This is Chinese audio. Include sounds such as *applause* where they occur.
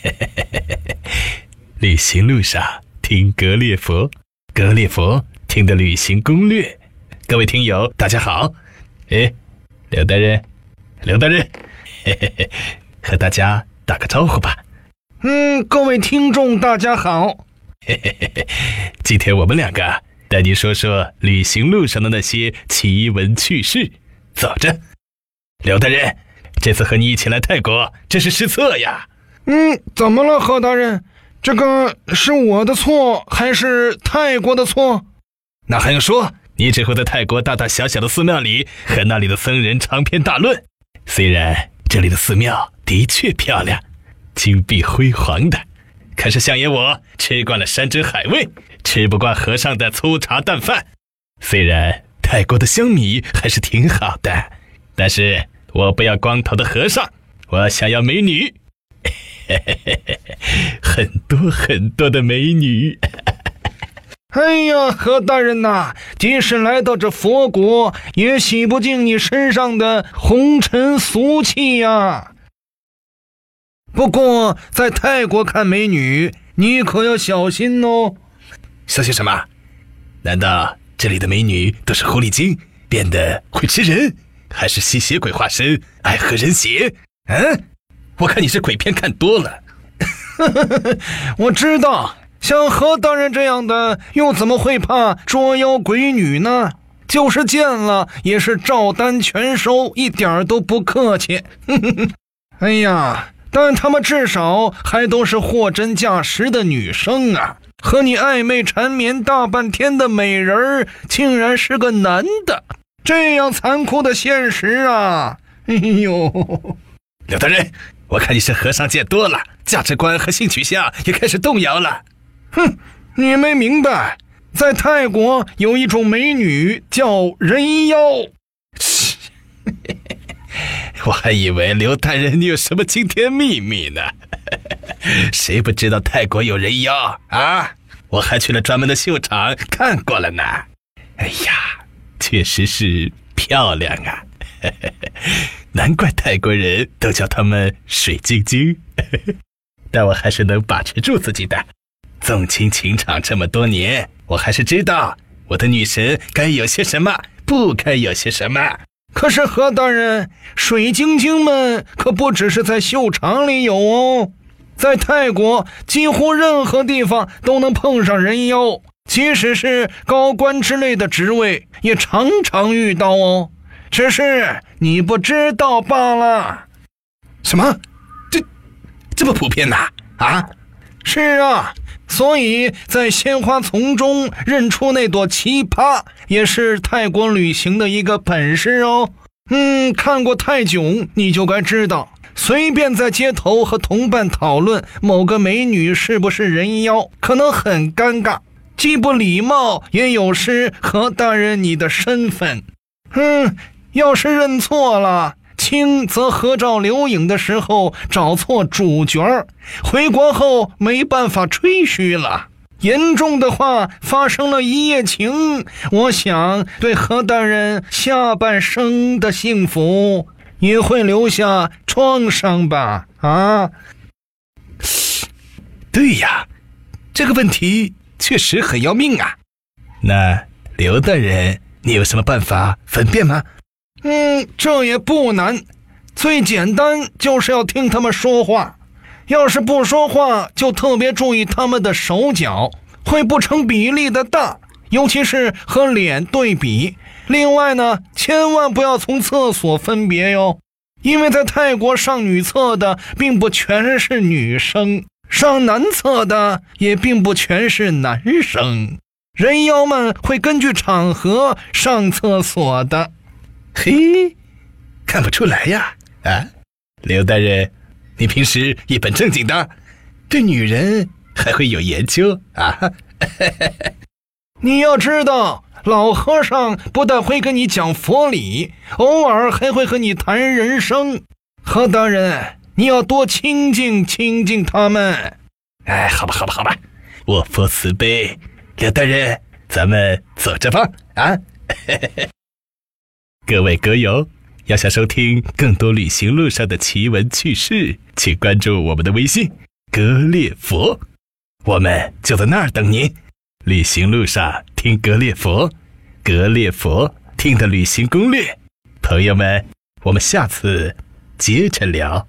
*laughs* 旅行路上听格列佛，格列佛听的旅行攻略。各位听友，大家好。哎，刘大人，刘大人，嘿嘿嘿，和大家打个招呼吧。嗯，各位听众，大家好。嘿嘿嘿嘿，今天我们两个带你说说旅行路上的那些奇闻趣事。走着，刘大人，这次和你一起来泰国，真是失策呀。嗯，怎么了，何大人？这个是我的错，还是泰国的错？那还用说？你只会在泰国大大小小的寺庙里和那里的僧人长篇大论。虽然这里的寺庙的确漂亮，金碧辉煌的，可是相爷我吃惯了山珍海味，吃不惯和尚的粗茶淡饭。虽然泰国的香米还是挺好的，但是我不要光头的和尚，我想要美女。嘿嘿嘿嘿很多很多的美女。*laughs* 哎呀，何大人呐，即使来到这佛国，也洗不净你身上的红尘俗气呀。不过在泰国看美女，你可要小心哦。小心什么？难道这里的美女都是狐狸精，变得会吃人，还是吸血鬼化身，爱喝人血？嗯？我看你是鬼片看多了，我知道，像何大人这样的，又怎么会怕捉妖鬼女呢？就是见了，也是照单全收，一点都不客气。*laughs* 哎呀，但他们至少还都是货真价实的女生啊！和你暧昧缠绵大半天的美人儿，竟然是个男的，这样残酷的现实啊！哎呦，刘大人。我看你是和尚见多了，价值观和性取向也开始动摇了。哼，你没明白，在泰国有一种美女叫人妖。我还以为刘大人你有什么惊天秘密呢？谁不知道泰国有人妖啊？我还去了专门的秀场看过了呢。哎呀，确实是漂亮啊。*laughs* 难怪泰国人都叫他们水晶晶，*laughs* 但我还是能把持住自己的。纵情情场这么多年，我还是知道我的女神该有些什么，不该有些什么。可是何大人，水晶晶们可不只是在秀场里有哦，在泰国几乎任何地方都能碰上人妖，即使是高官之类的职位，也常常遇到哦。只是你不知道罢了。什么？这这么普遍呐？啊？是啊，所以在鲜花丛中认出那朵奇葩，也是泰国旅行的一个本事哦。嗯，看过泰囧，你就该知道，随便在街头和同伴讨论某个美女是不是人妖，可能很尴尬，既不礼貌，也有失何大人你的身份。嗯。要是认错了，轻则合照留影的时候找错主角回国后没办法吹嘘了；严重的话，发生了一夜情，我想对何大人下半生的幸福也会留下创伤吧？啊，对呀，这个问题确实很要命啊。那刘大人，你有什么办法分辨吗？嗯，这也不难，最简单就是要听他们说话。要是不说话，就特别注意他们的手脚会不成比例的大，尤其是和脸对比。另外呢，千万不要从厕所分别哟，因为在泰国上女厕的并不全是女生，上男厕的也并不全是男生。人妖们会根据场合上厕所的。嘿，看不出来呀！啊，刘大人，你平时一本正经的，对女人还会有研究啊？*laughs* 你要知道，老和尚不但会跟你讲佛理，偶尔还会和你谈人生。何大人，你要多亲近亲近他们。哎，好吧，好吧，好吧，我佛慈悲。刘大人，咱们走着吧。啊。各位歌友，要想收听更多旅行路上的奇闻趣事，请关注我们的微信格列佛，我们就在那儿等您。旅行路上听格列佛，格列佛听的旅行攻略。朋友们，我们下次接着聊。